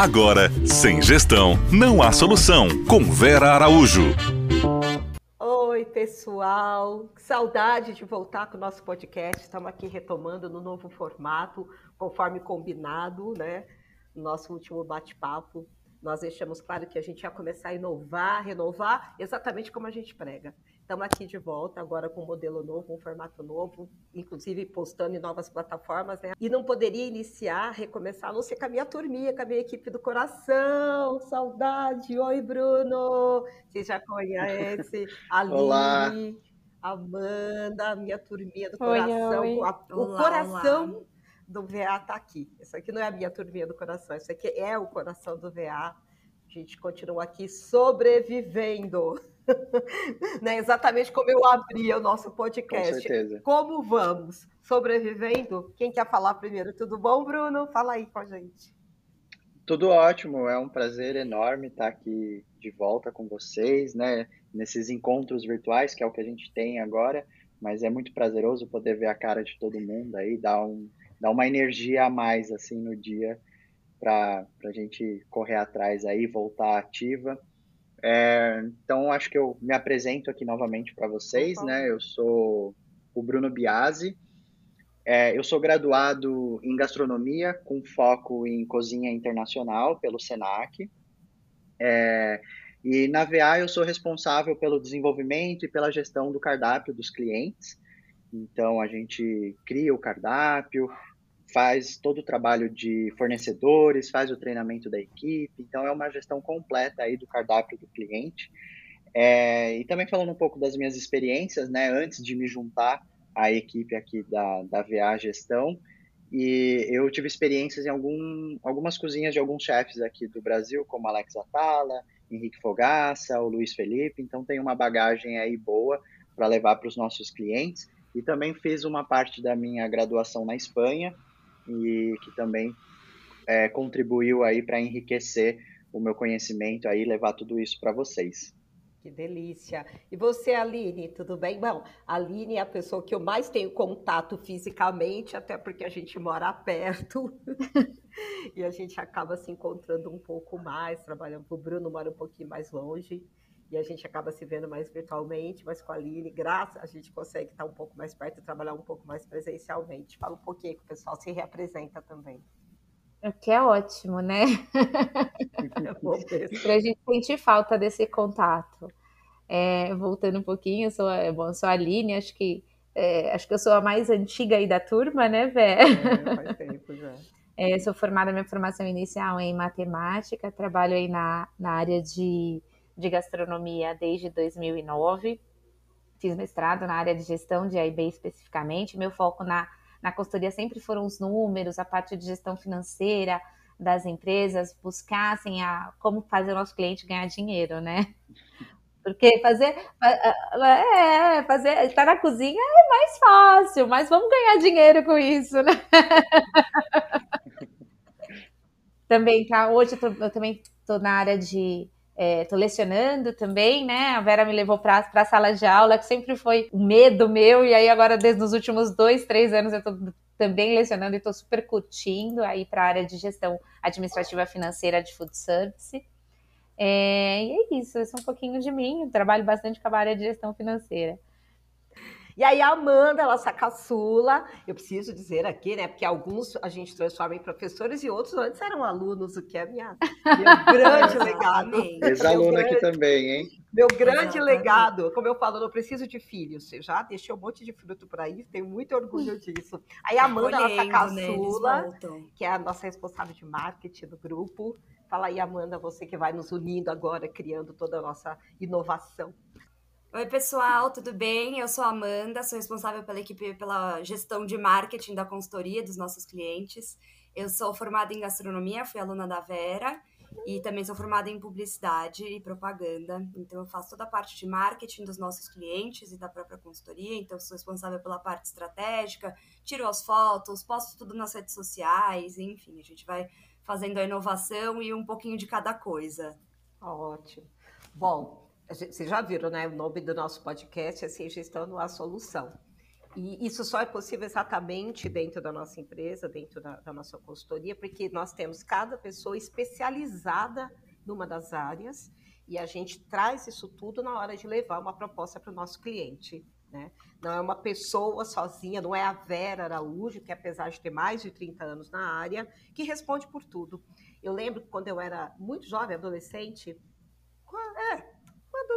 Agora, sem gestão, não há solução. Com Vera Araújo. Oi, pessoal. Saudade de voltar com o nosso podcast. Estamos aqui retomando no novo formato, conforme combinado, né? Nosso último bate-papo. Nós deixamos claro que a gente ia começar a inovar, renovar, exatamente como a gente prega. Estamos aqui de volta agora com um modelo novo, um formato novo, inclusive postando em novas plataformas, né? E não poderia iniciar, recomeçar, a não ser com a minha turminha, com a minha equipe do coração. Saudade! Oi, Bruno! Você já conhece? Aline, Amanda, minha turminha do coração. Oi, oi. o olá, coração olá. do VA está aqui. Isso aqui não é a minha turminha do coração, isso aqui é o coração do VA. A gente continua aqui sobrevivendo. né? Exatamente como eu abri o nosso podcast. Com certeza. Como vamos? Sobrevivendo? Quem quer falar primeiro? Tudo bom, Bruno? Fala aí com a gente. Tudo ótimo, é um prazer enorme estar aqui de volta com vocês, né? Nesses encontros virtuais, que é o que a gente tem agora, mas é muito prazeroso poder ver a cara de todo mundo aí, dar, um, dar uma energia a mais assim no dia para a gente correr atrás aí, voltar ativa. É, então, acho que eu me apresento aqui novamente para vocês, uhum. né? Eu sou o Bruno Biasi, é, eu sou graduado em gastronomia com foco em cozinha internacional pelo Senac. É, e na VA eu sou responsável pelo desenvolvimento e pela gestão do cardápio dos clientes. Então a gente cria o cardápio, faz todo o trabalho de fornecedores, faz o treinamento da equipe, então é uma gestão completa aí do cardápio do cliente. É, e também falando um pouco das minhas experiências, né, antes de me juntar à equipe aqui da, da VA Gestão, e eu tive experiências em algum, algumas cozinhas de alguns chefes aqui do Brasil, como Alex Atala, Henrique Fogaça, o Luiz Felipe, então tem uma bagagem aí boa para levar para os nossos clientes. E também fiz uma parte da minha graduação na Espanha, e que também é, contribuiu aí para enriquecer o meu conhecimento aí, levar tudo isso para vocês. Que delícia. E você, Aline, tudo bem? Bom, a Aline é a pessoa que eu mais tenho contato fisicamente, até porque a gente mora perto e a gente acaba se encontrando um pouco mais, trabalhando. O Bruno mora um pouquinho mais longe e a gente acaba se vendo mais virtualmente, mas com a Aline, graças a gente consegue estar um pouco mais perto e trabalhar um pouco mais presencialmente. Fala um pouquinho que o pessoal se reapresenta também. O que é ótimo, né? É Para a gente sentir falta desse contato. É, voltando um pouquinho, eu sou, bom, eu sou a Aline, acho que, é, acho que eu sou a mais antiga aí da turma, né, Vé? É, faz tempo já. É, sou formada, minha formação inicial em matemática, trabalho aí na, na área de de gastronomia desde 2009. Fiz mestrado na área de gestão de AIB especificamente. Meu foco na, na consultoria sempre foram os números, a parte de gestão financeira das empresas, buscassem a, como fazer o nosso cliente ganhar dinheiro, né? Porque fazer, é, fazer, estar na cozinha é mais fácil, mas vamos ganhar dinheiro com isso, né? também, tá, hoje eu, tô, eu também estou na área de Estou é, lecionando também, né? A Vera me levou para a sala de aula, que sempre foi um medo meu, e aí agora, desde os últimos dois, três anos, eu estou também lecionando e estou super curtindo aí para a área de gestão administrativa financeira de food service. É, e é isso, esse é um pouquinho de mim, eu trabalho bastante com a área de gestão financeira. E aí a Amanda, ela a caçula, eu preciso dizer aqui, né, porque alguns a gente transforma em professores e outros antes eram alunos, o que é minha, meu grande legado. Ex-aluno aqui também, hein? Meu grande Exatamente. legado, como eu falo, eu não preciso de filhos. Você já deixei um monte de fruto por aí, tenho muito orgulho disso. Aí a Amanda, a nossa caçula, né, que é a nossa responsável de marketing do grupo. Fala aí, Amanda, você que vai nos unindo agora, criando toda a nossa inovação. Oi, pessoal, tudo bem? Eu sou a Amanda, sou responsável pela equipe pela gestão de marketing da consultoria dos nossos clientes. Eu sou formada em gastronomia, fui aluna da Vera e também sou formada em publicidade e propaganda. Então, eu faço toda a parte de marketing dos nossos clientes e da própria consultoria. Então, sou responsável pela parte estratégica, tiro as fotos, posto tudo nas redes sociais, enfim, a gente vai fazendo a inovação e um pouquinho de cada coisa. Ótimo. Bom, vocês já viram, né? O nome do nosso podcast é Sem Gestão Há Solução. E isso só é possível exatamente dentro da nossa empresa, dentro da, da nossa consultoria, porque nós temos cada pessoa especializada numa das áreas e a gente traz isso tudo na hora de levar uma proposta para o nosso cliente. Né? Não é uma pessoa sozinha, não é a Vera Araújo, que apesar de ter mais de 30 anos na área, que responde por tudo. Eu lembro que quando eu era muito jovem, adolescente, é,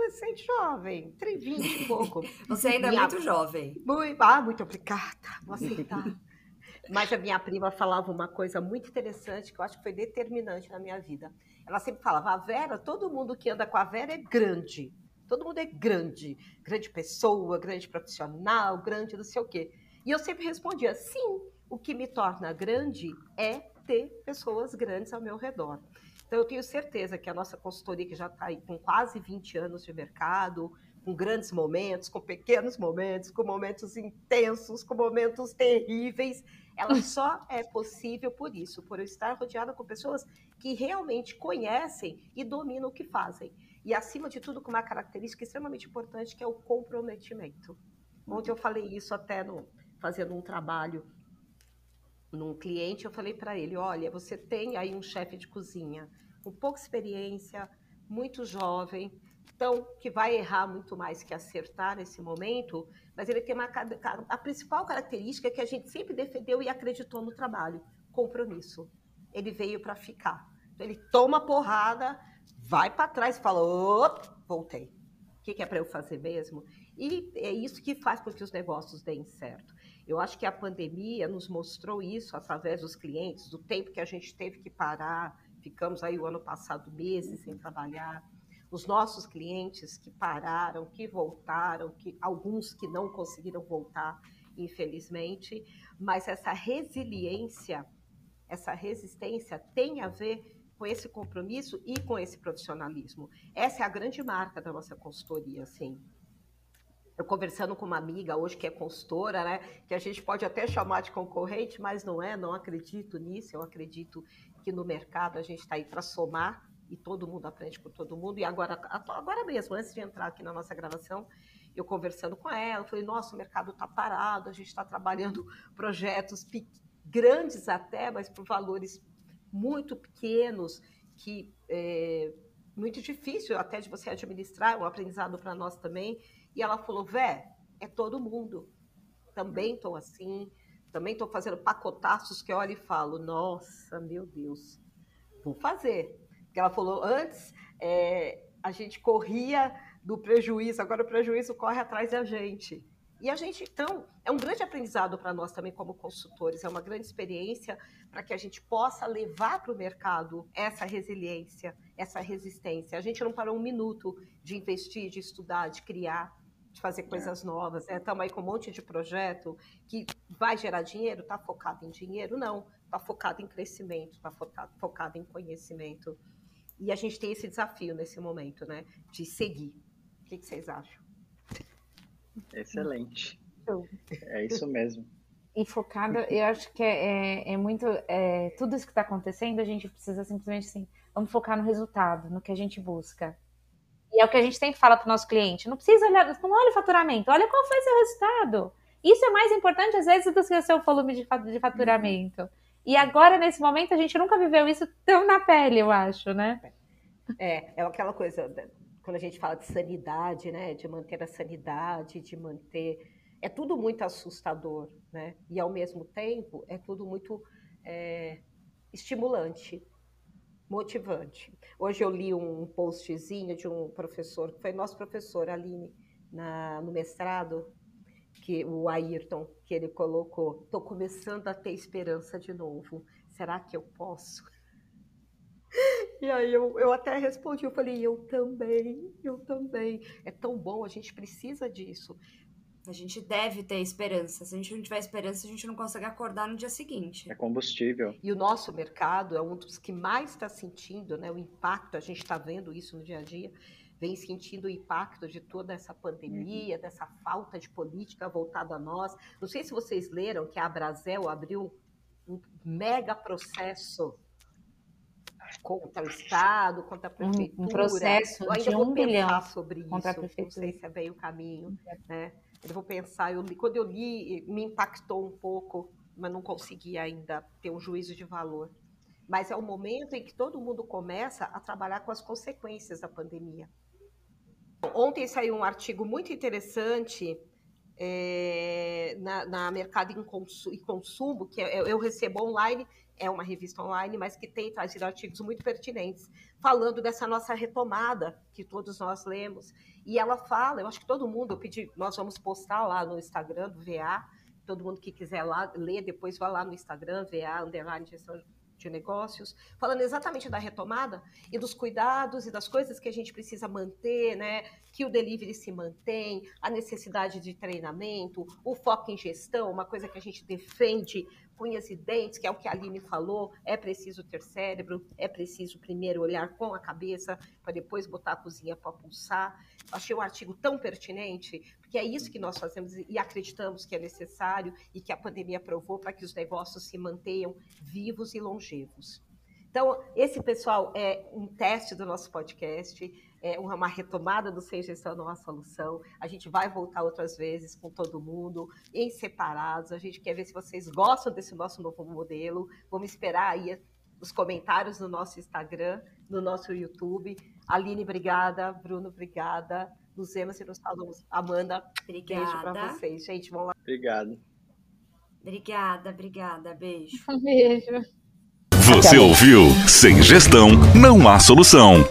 adolescente jovem, 20 e pouco. Você ainda é minha... é muito jovem. Muito, ah, muito obrigada, vou aceitar. Mas a minha prima falava uma coisa muito interessante que eu acho que foi determinante na minha vida. Ela sempre falava: a Vera, todo mundo que anda com a Vera é grande. Todo mundo é grande, grande pessoa, grande profissional, grande não sei o quê. E eu sempre respondia: sim, o que me torna grande é ter pessoas grandes ao meu redor. Então, eu tenho certeza que a nossa consultoria, que já está aí com quase 20 anos de mercado, com grandes momentos, com pequenos momentos, com momentos intensos, com momentos terríveis, ela só é possível por isso, por eu estar rodeada com pessoas que realmente conhecem e dominam o que fazem. E, acima de tudo, com uma característica extremamente importante, que é o comprometimento. Ontem eu falei isso até no, fazendo um trabalho num cliente, eu falei para ele, olha, você tem aí um chefe de cozinha com pouca experiência, muito jovem, então que vai errar muito mais que acertar nesse momento, mas ele tem uma a principal característica que a gente sempre defendeu e acreditou no trabalho, compromisso. Ele veio para ficar. Então, ele toma porrada, vai para trás e fala: opa, voltei. O que, que é para eu fazer mesmo? E é isso que faz com que os negócios deem certo. Eu acho que a pandemia nos mostrou isso através dos clientes, do tempo que a gente teve que parar, ficamos aí o ano passado meses sem trabalhar. Os nossos clientes que pararam, que voltaram, que alguns que não conseguiram voltar, infelizmente, mas essa resiliência, essa resistência tem a ver com esse compromisso e com esse profissionalismo. Essa é a grande marca da nossa consultoria, assim. Eu conversando com uma amiga hoje que é consultora, né, que a gente pode até chamar de concorrente, mas não é, não acredito nisso, eu acredito que no mercado a gente está aí para somar e todo mundo aprende com todo mundo. E agora, agora mesmo, antes de entrar aqui na nossa gravação, eu conversando com ela, falei, nossa, o mercado está parado, a gente está trabalhando projetos grandes até, mas por valores muito pequenos, que é muito difícil até de você administrar, é um aprendizado para nós também. E ela falou, Vé, é todo mundo. Também estou assim, também estou fazendo pacotaços que eu olho e falo, nossa, meu Deus, vou fazer. Porque ela falou, antes é, a gente corria do prejuízo, agora o prejuízo corre atrás da gente. E a gente, então, é um grande aprendizado para nós também como consultores, é uma grande experiência para que a gente possa levar para o mercado essa resiliência, essa resistência. A gente não parou um minuto de investir, de estudar, de criar, de fazer coisas é. novas. Estamos né? aí com um monte de projeto que vai gerar dinheiro, está focado em dinheiro? Não, está focado em crescimento, está focado, focado em conhecimento. E a gente tem esse desafio nesse momento, né? De seguir. O que, que vocês acham? Excelente. É isso mesmo. E focada, eu acho que é, é, é muito. É, tudo isso que está acontecendo, a gente precisa simplesmente assim, vamos focar no resultado, no que a gente busca. E é o que a gente tem que falar para o nosso cliente. Não precisa olhar, não olha o faturamento, olha qual foi seu resultado. Isso é mais importante, às vezes, do que o seu volume de, de faturamento. E agora, nesse momento, a gente nunca viveu isso tão na pele, eu acho, né? É, é aquela coisa quando a gente fala de sanidade, né, de manter a sanidade, de manter, é tudo muito assustador, né, e ao mesmo tempo é tudo muito é, estimulante, motivante. Hoje eu li um postzinho de um professor, que foi nosso professor, Aline, na, no mestrado, que o Ayrton, que ele colocou, estou começando a ter esperança de novo. Será que eu posso? E aí eu, eu até respondi, eu falei, eu também, eu também. É tão bom, a gente precisa disso. A gente deve ter esperança. Se a gente não tiver esperança, a gente não consegue acordar no dia seguinte. É combustível. E o nosso mercado é um dos que mais está sentindo né, o impacto, a gente está vendo isso no dia a dia, vem sentindo o impacto de toda essa pandemia, uhum. dessa falta de política voltada a nós. Não sei se vocês leram que a Brasel abriu um mega processo contra o Estado, contra a prefeitura. Um, processo eu ainda de vou um bilhão sobre contra isso. a prefeitura. Não sei se é bem o caminho, né? Eu vou pensar. Eu li, quando eu li, me impactou um pouco, mas não consegui ainda ter um juízo de valor. Mas é o momento em que todo mundo começa a trabalhar com as consequências da pandemia. Ontem saiu um artigo muito interessante é, na, na, Mercado e Consumo, que é, eu recebo online, é uma revista online, mas que tem trazido artigos muito pertinentes, falando dessa nossa retomada que todos nós lemos. E ela fala, eu acho que todo mundo, eu pedi, nós vamos postar lá no Instagram do VA, todo mundo que quiser lá ler, depois vai lá no Instagram, VA, underline gestão de negócios, falando exatamente da retomada e dos cuidados e das coisas que a gente precisa manter, né? Que o delivery se mantém, a necessidade de treinamento, o foco em gestão, uma coisa que a gente defende unhas e dentes, que é o que a Aline falou, é preciso ter cérebro, é preciso primeiro olhar com a cabeça, para depois botar a cozinha para pulsar. Achei o um artigo tão pertinente, porque é isso que nós fazemos e acreditamos que é necessário e que a pandemia provou para que os negócios se mantenham vivos e longevos. Então, esse pessoal é um teste do nosso podcast, é uma retomada do Sem Gestão Não Há Solução. A gente vai voltar outras vezes com todo mundo, em separados. A gente quer ver se vocês gostam desse nosso novo modelo. Vamos esperar aí os comentários no nosso Instagram, no nosso YouTube. Aline, obrigada. Bruno, obrigada. Nos vemos e nos falamos. Amanda, obrigada. beijo para vocês. Gente, vamos lá. Obrigado. Obrigada, obrigada. Beijo. Um beijo. Você ouviu? Sem gestão, não há solução.